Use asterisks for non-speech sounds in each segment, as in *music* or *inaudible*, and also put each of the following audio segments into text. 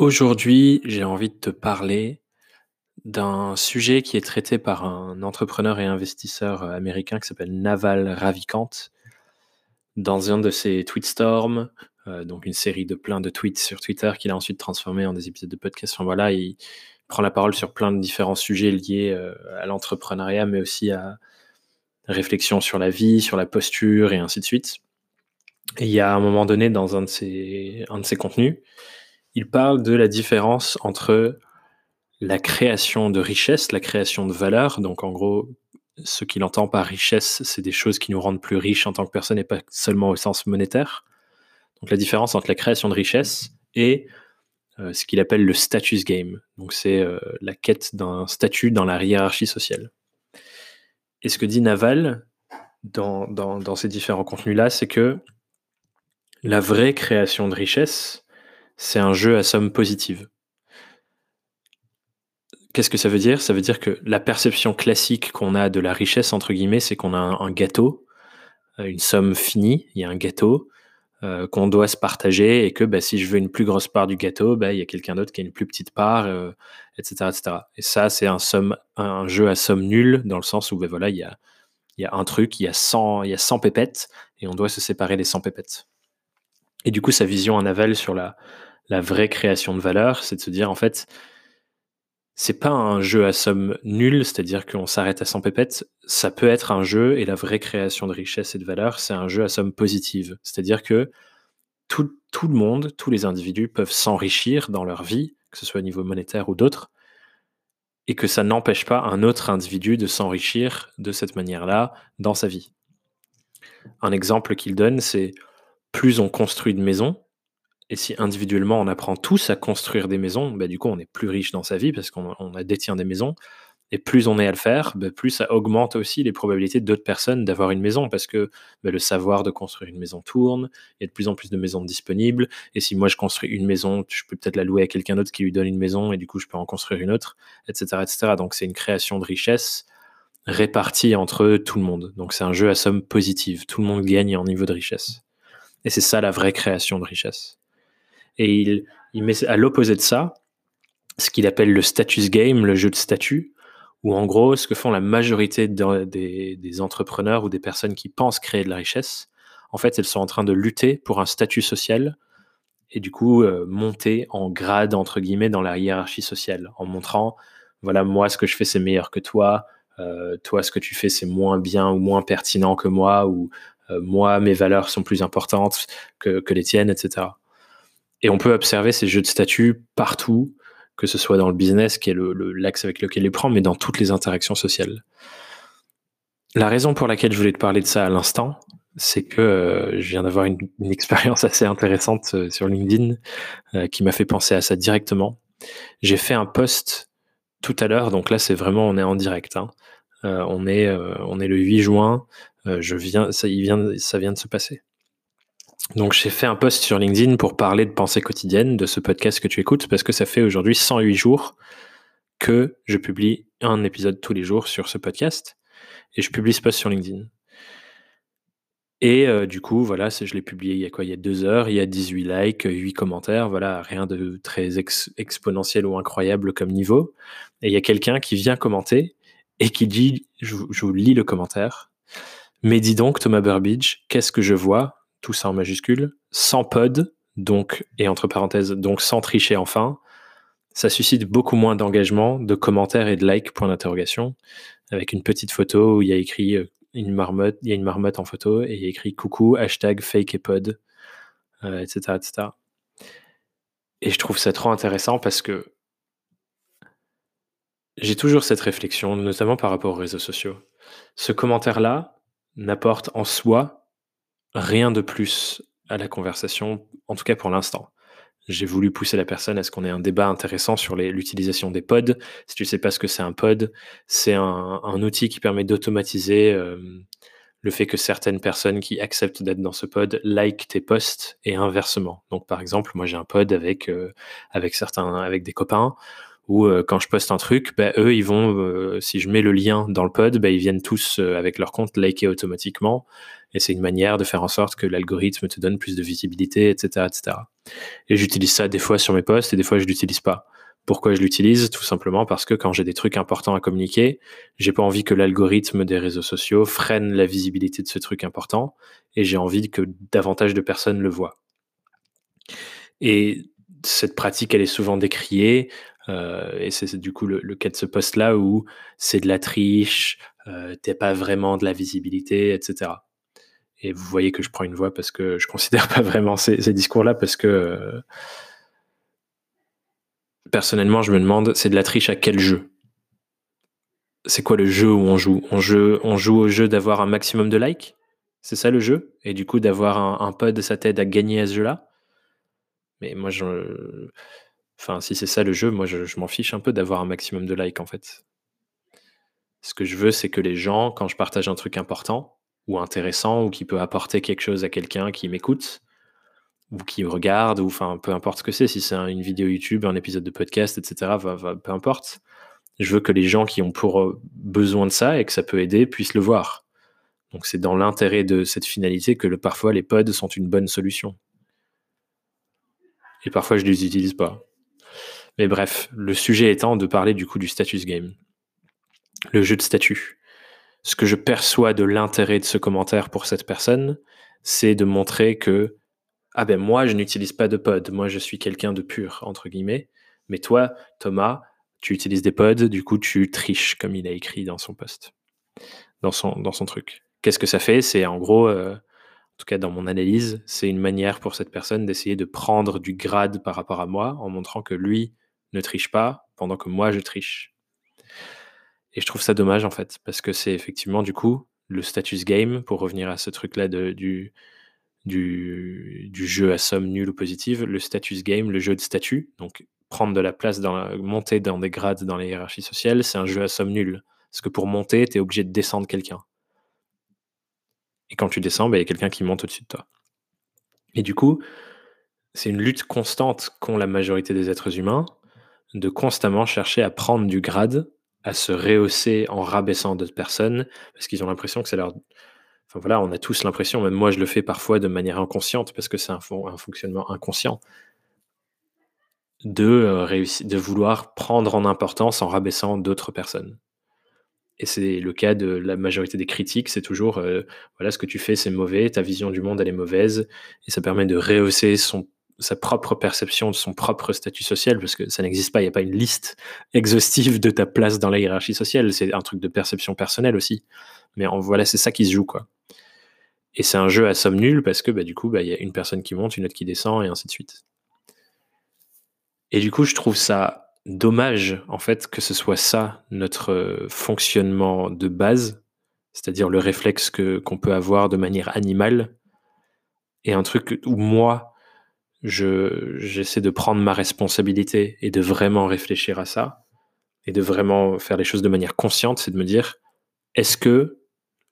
Aujourd'hui, j'ai envie de te parler d'un sujet qui est traité par un entrepreneur et investisseur euh, américain qui s'appelle Naval Ravikant dans un de ses tweetstorms, euh, donc une série de plein de tweets sur Twitter qu'il a ensuite transformé en des épisodes de podcast. Voilà, il prend la parole sur plein de différents sujets liés euh, à l'entrepreneuriat, mais aussi à réflexion sur la vie, sur la posture et ainsi de suite. Et il y a un moment donné dans un de ses, un de ses contenus, il parle de la différence entre la création de richesse, la création de valeur. Donc, en gros, ce qu'il entend par richesse, c'est des choses qui nous rendent plus riches en tant que personne et pas seulement au sens monétaire. Donc, la différence entre la création de richesse et euh, ce qu'il appelle le status game. Donc, c'est euh, la quête d'un statut dans la hiérarchie sociale. Et ce que dit Naval dans, dans ces différents contenus-là, c'est que la vraie création de richesse, c'est un jeu à somme positive. Qu'est-ce que ça veut dire? Ça veut dire que la perception classique qu'on a de la richesse, entre guillemets, c'est qu'on a un, gâteau, euh, une somme finie, il y a un gâteau euh, qu'on doit se partager et que bah, si je veux une plus grosse part du gâteau, bah, il y a quelqu'un d'autre qui a une plus petite part, etc., euh, etc. Et ça, c'est un, un jeu à somme nulle, dans le sens où bah, voilà, il y a, y a un truc, il y a 100, il y a 100 pépettes, et on doit se séparer des 100 pépettes. Et du coup, sa vision en aval sur la, la vraie création de valeur, c'est de se dire en fait, c'est pas un jeu à somme nulle, c'est-à-dire qu'on s'arrête à 100 pépettes, ça peut être un jeu et la vraie création de richesse et de valeur, c'est un jeu à somme positive, c'est-à-dire que tout, tout, le monde, tous les individus peuvent s'enrichir dans leur vie, que ce soit au niveau monétaire ou d'autres, et que ça n'empêche pas un autre individu de s'enrichir de cette manière-là dans sa vie. Un exemple qu'il donne, c'est plus on construit de maisons, et si individuellement on apprend tous à construire des maisons, bah, du coup on est plus riche dans sa vie parce qu'on détient des maisons. Et plus on est à le faire, bah, plus ça augmente aussi les probabilités d'autres personnes d'avoir une maison parce que bah, le savoir de construire une maison tourne, il y a de plus en plus de maisons disponibles. Et si moi je construis une maison, je peux peut-être la louer à quelqu'un d'autre qui lui donne une maison et du coup je peux en construire une autre, etc. etc. Donc c'est une création de richesse répartie entre tout le monde. Donc c'est un jeu à somme positive. Tout le monde gagne en niveau de richesse. Et c'est ça la vraie création de richesse. Et il, met à l'opposé de ça ce qu'il appelle le status game, le jeu de statut, où en gros, ce que font la majorité des, entrepreneurs ou des personnes qui pensent créer de la richesse, en fait, elles sont en train de lutter pour un statut social et du coup euh, monter en grade, entre guillemets, dans la hiérarchie sociale, en montrant, voilà, moi, ce que je fais, c'est meilleur que toi, euh, toi, ce que tu fais, c'est moins bien ou moins pertinent que moi, ou euh, moi, mes valeurs sont plus importantes que, que les tiennes, etc. Et on peut observer ces jeux de statut partout, que ce soit dans le business, qui est l'axe avec lequel il prend, mais dans toutes les interactions sociales. La raison pour laquelle je voulais te parler de ça à l'instant, c'est que euh, je viens d'avoir une, expérience *laughs* assez intéressante euh, sur LinkedIn euh, qui m'a fait penser à ça directement. J'ai fait un post tout à l'heure, donc là c'est vraiment on est en direct. Hein. on est on est le 8 juin. je viens ça il vient ça vient de se passer. Donc j'ai fait un post sur LinkedIn pour parler de pensée quotidienne, de ce podcast que tu écoutes, parce que ça fait aujourd'hui 108 jours que je publie un épisode tous les jours sur ce podcast, et je publie ce post sur LinkedIn. Et euh, du coup, voilà, je l'ai publié il y a quoi? Il y a deux heures, il y a 18 likes, 8 commentaires, voilà, rien de très exponentiel ou incroyable comme niveau. Et il y a quelqu'un qui vient commenter et qui dit, je, je vous lis le commentaire, mais dis donc Thomas Burbidge, qu'est-ce que je vois? Tout ça en majuscule, sans pod, donc, et entre parenthèses, donc sans tricher enfin, ça suscite beaucoup moins d'engagement, de commentaires et de likes, point d'interrogation, avec une petite photo où il y a écrit euh, une marmotte, il y a une marmotte en photo et il y a écrit coucou, hashtag fake et pod, etc., euh, etc. Et je trouve ça trop intéressant parce que j'ai toujours cette réflexion, notamment par rapport aux réseaux sociaux. Ce commentaire-là n'apporte en soi rien de plus à la conversation, en tout cas pour l'instant. J'ai voulu pousser la personne à ce qu'on ait un débat intéressant sur l'utilisation des pods. Si tu ne sais pas ce que c'est un pod, c'est un, outil qui permet d'automatiser euh, le fait que certaines personnes qui acceptent d'être dans ce pod like tes posts et inversement. Donc par exemple, moi j'ai un pod avec, euh, avec certains, avec des copains Ou euh, quand je poste un truc, bah, eux, ils vont, euh, si je mets le lien dans le pod, bah, ils viennent tous avec leur compte liker automatiquement. Et c'est une manière de faire en sorte que l'algorithme te donne plus de visibilité, etc. etc. Et j'utilise ça des fois sur mes posts et des fois je l'utilise pas. Pourquoi je l'utilise? Tout simplement parce que quand j'ai des trucs importants à communiquer, j'ai pas envie que l'algorithme des réseaux sociaux freine la visibilité de ce truc important et j'ai envie que davantage de personnes le voient. Et cette pratique, elle est souvent décriée. Euh, et c'est du coup le, cas de ce poste-là où c'est de la triche, euh, t'es pas vraiment de la visibilité, etc. Et vous voyez que je prends une voix parce que je considère *laughs* pas vraiment ces, discours-là parce que euh, personnellement, je me demande, c'est de la triche à quel jeu? C'est quoi le jeu où on joue? On, joue au jeu d'avoir un maximum de likes? C'est ça le jeu? Et du coup, d'avoir un, un pod, ça t'aide à gagner à ce jeu-là? Mais moi, je... Enfin, si c'est ça le jeu, moi, je, m'en fiche un peu d'avoir un maximum de likes, en fait. Ce que je veux, c'est que les gens, quand je partage un truc important ou intéressant ou qui peut apporter quelque chose à quelqu'un qui m'écoute, ou qui regarde, ou enfin peu importe ce que c'est, si c'est une vidéo YouTube, un épisode de podcast, etc., peu importe. Je veux que les gens qui ont pour euh, besoin de ça et que ça peut aider puissent le voir. Donc c'est dans l'intérêt de cette finalité que parfois les pods sont une bonne solution. Et parfois je ne les utilise pas. Mais bref, le sujet étant de parler du coup du status game. Le jeu de statut. Ce que je perçois de l'intérêt de ce commentaire pour cette personne, c'est de montrer que ah ben moi, je n'utilise pas de pod, moi je suis quelqu'un de pur, entre guillemets. Mais toi, Thomas, tu utilises des pods, du coup tu triches, comme il a écrit dans son post, dans son, dans son truc. Qu'est-ce que ça fait? C'est en gros, euh, en tout cas dans mon analyse, c'est une manière pour cette personne d'essayer de prendre du grade par rapport à moi, en montrant que lui ne triche pas, pendant que moi je triche. Et je trouve ça dommage en fait, parce que c'est effectivement du coup le status game, pour revenir à ce truc-là du, du, jeu à somme nulle ou positive, le status game, le jeu de statut, donc prendre de la place, dans monter dans des grades dans les hiérarchies sociales, c'est un jeu à somme nulle. Parce que pour monter, tu es obligé de descendre quelqu'un. Et quand tu descends, bah, il y a quelqu'un qui monte au-dessus de toi. Et du coup, c'est une lutte constante qu'ont la majorité des êtres humains de constamment chercher à prendre du grade, à se rehausser en rabaissant d'autres personnes, parce qu'ils ont l'impression que c'est leur Enfin voilà, on a tous l'impression, même moi je le fais parfois de manière inconsciente, parce que c'est un, fonctionnement inconscient, de, euh, de vouloir prendre en importance en rabaissant d'autres personnes. Et c'est le cas de la majorité des critiques, c'est toujours euh, voilà ce que tu fais c'est mauvais, ta vision du monde elle est mauvaise, et ça permet de rehausser son, sa propre perception de son propre statut social, parce que ça n'existe pas, il n'y a pas une liste exhaustive de ta place dans la hiérarchie sociale, c'est un truc de perception personnelle aussi. Mais en, voilà, c'est ça qui se joue quoi. Et c'est un jeu à somme nulle parce que bah, du coup, bah, il y a une personne qui monte, une autre qui descend, et ainsi de suite. Et du coup, je trouve ça dommage, en fait, que ce soit ça notre fonctionnement de base, c'est-à-dire le réflexe que, qu'on peut avoir de manière animale, et un truc où moi, je, j'essaie de prendre ma responsabilité et de vraiment réfléchir à ça, et de vraiment faire les choses de manière consciente, c'est de me dire, est-ce que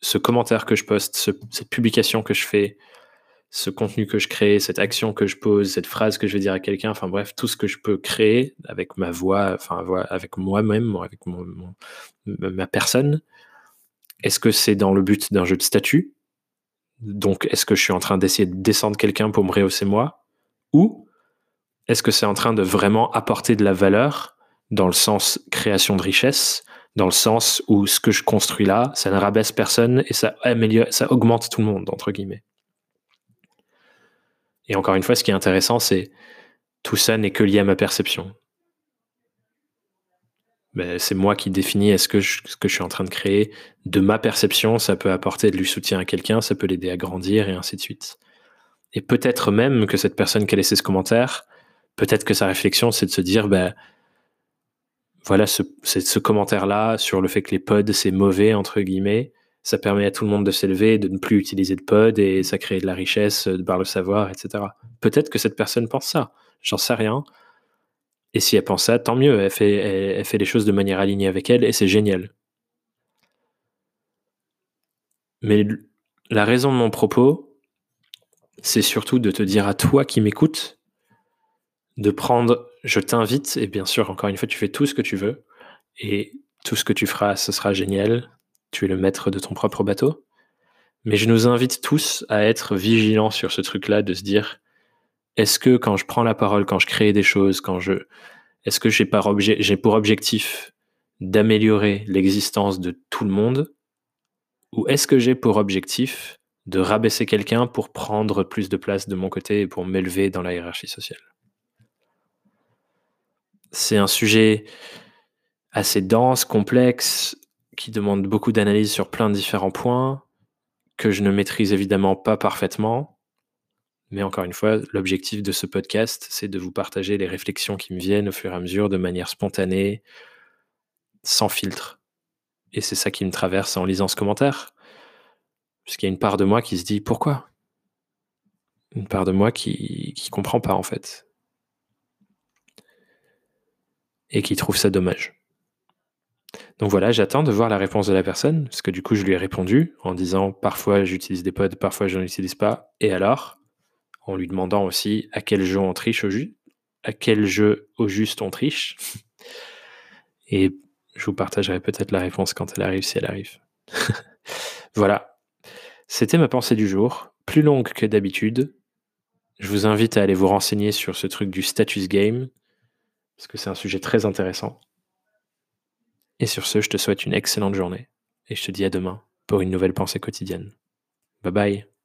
ce commentaire que je poste, cette publication que je fais, ce contenu que je crée, cette action que je pose, cette phrase que je vais dire à quelqu'un, enfin bref, tout ce que je peux créer avec ma voix, enfin avec moi-même, avec ma personne, est-ce que c'est dans le but d'un jeu de statut? Donc, est-ce que je suis en train d'essayer de descendre quelqu'un pour me rehausser moi? Ou est-ce que c'est en train de vraiment apporter de la valeur dans le sens création de richesse dans le sens où ce que je construis là, ça ne rabaisse personne et ça augmente tout le monde, entre guillemets. Et encore une fois, ce qui est intéressant, c'est tout ça n'est que lié à ma perception. Ben, c'est moi qui définis est-ce que ce que je suis en train de créer de ma perception, ça peut apporter de lui soutien à quelqu'un, ça peut l'aider à grandir et ainsi de suite. Et peut-être même que cette personne qui a laissé ce commentaire, peut-être que sa réflexion, c'est de se dire, ben, voilà, ce, ce commentaire-là sur le fait que les pods, c'est mauvais, entre guillemets, ça permet à tout le monde de s'élever, de ne plus utiliser de pods et ça crée de la richesse de par le savoir, etc. Peut-être que cette personne pense ça, j'en sais rien. Et si elle pense ça, tant mieux, elle fait, elle, fait les choses de manière alignée avec elle et c'est génial. Mais la raison de mon propos, c'est surtout de te dire à toi qui m'écoutes de prendre, je t'invite, et bien sûr, encore une fois, tu fais tout ce que tu veux, et tout ce que tu feras, ce sera génial, tu es le maître de ton propre bateau. Mais je nous invite tous à être vigilants sur ce truc-là, de se dire, est-ce que quand je prends la parole, quand je crée des choses, quand je, est-ce que j'ai pour objectif d'améliorer l'existence de tout le monde, ou est-ce que j'ai pour objectif de rabaisser quelqu'un pour prendre plus de place de mon côté et pour m'élever dans la hiérarchie sociale C'est un sujet assez dense, complexe, qui demande beaucoup d'analyse sur plein de différents points, que je ne maîtrise évidemment pas parfaitement. Mais encore une fois, l'objectif de ce podcast, c'est de vous partager les réflexions qui me viennent au fur et à mesure de manière spontanée, sans filtre. Et c'est ça qui me traverse en lisant ce commentaire. Puisqu'il y a une part de moi qui se dit pourquoi? Une part de moi qui ne comprend pas en fait. Et qui trouve ça dommage. Donc voilà, j'attends de voir la réponse de la personne, parce que du coup, je lui ai répondu en disant parfois j'utilise des pods, parfois je n'en utilise pas. Et alors? En lui demandant aussi à quel jeu on triche au juste, à quel jeu au juste on triche? Et je vous partagerai peut-être la réponse quand elle arrive, si elle arrive. *laughs* voilà. C'était ma pensée du jour, plus longue que d'habitude. Je vous invite à aller vous renseigner sur ce truc du status game, parce que c'est un sujet très intéressant. Et sur ce, je te souhaite une excellente journée et je te dis à demain pour une nouvelle pensée quotidienne. Bye bye